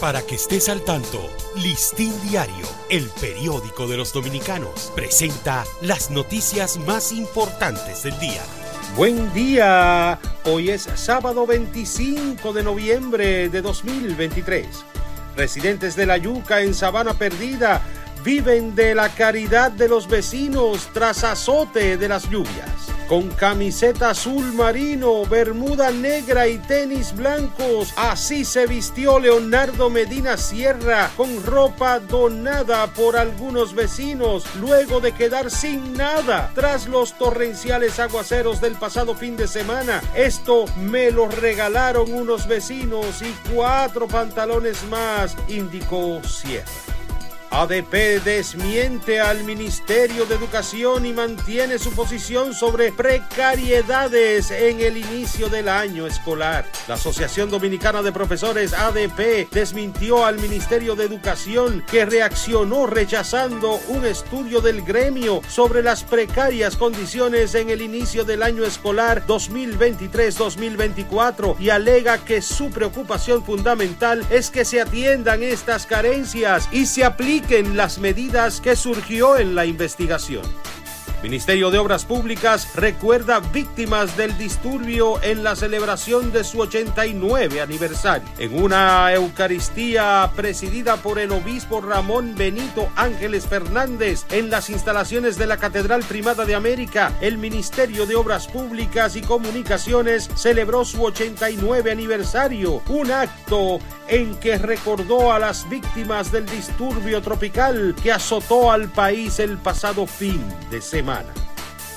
Para que estés al tanto, Listín Diario, el periódico de los dominicanos, presenta las noticias más importantes del día. Buen día, hoy es sábado 25 de noviembre de 2023. Residentes de la Yuca en Sabana Perdida viven de la caridad de los vecinos tras azote de las lluvias con camiseta azul marino, bermuda negra y tenis blancos. Así se vistió Leonardo Medina Sierra con ropa donada por algunos vecinos luego de quedar sin nada tras los torrenciales aguaceros del pasado fin de semana. Esto me lo regalaron unos vecinos y cuatro pantalones más, indicó Sierra. ADP desmiente al Ministerio de Educación y mantiene su posición sobre precariedades en el inicio del año escolar. La Asociación Dominicana de Profesores ADP desmintió al Ministerio de Educación que reaccionó rechazando un estudio del gremio sobre las precarias condiciones en el inicio del año escolar 2023-2024 y alega que su preocupación fundamental es que se atiendan estas carencias y se apliquen en las medidas que surgió en la investigación. Ministerio de Obras Públicas recuerda víctimas del disturbio en la celebración de su 89 aniversario. En una Eucaristía presidida por el obispo Ramón Benito Ángeles Fernández en las instalaciones de la Catedral Primada de América, el Ministerio de Obras Públicas y Comunicaciones celebró su 89 aniversario, un acto en que recordó a las víctimas del disturbio tropical que azotó al país el pasado fin de semana.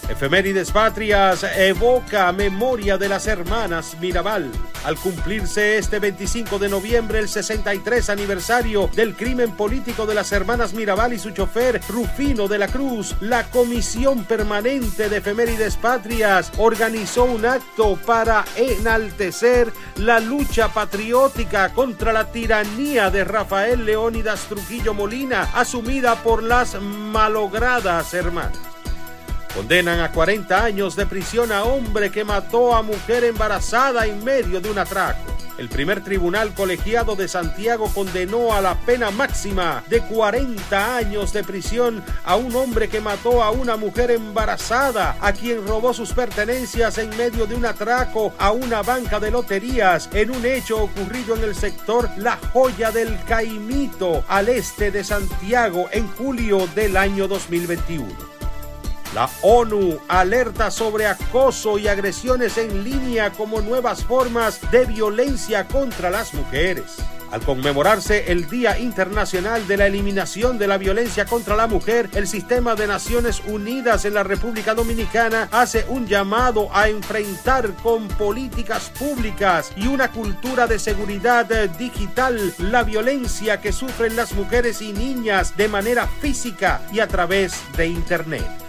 Efemérides Patrias evoca memoria de las hermanas Mirabal. Al cumplirse este 25 de noviembre el 63 aniversario del crimen político de las hermanas Mirabal y su chofer Rufino de la Cruz, la Comisión Permanente de Efemérides Patrias organizó un acto para enaltecer la lucha patriótica contra la tiranía de Rafael Leónidas Trujillo Molina, asumida por las malogradas hermanas. Condenan a 40 años de prisión a hombre que mató a mujer embarazada en medio de un atraco. El primer tribunal colegiado de Santiago condenó a la pena máxima de 40 años de prisión a un hombre que mató a una mujer embarazada, a quien robó sus pertenencias en medio de un atraco a una banca de loterías en un hecho ocurrido en el sector La Joya del Caimito, al este de Santiago, en julio del año 2021. La ONU alerta sobre acoso y agresiones en línea como nuevas formas de violencia contra las mujeres. Al conmemorarse el Día Internacional de la Eliminación de la Violencia contra la Mujer, el Sistema de Naciones Unidas en la República Dominicana hace un llamado a enfrentar con políticas públicas y una cultura de seguridad digital la violencia que sufren las mujeres y niñas de manera física y a través de Internet.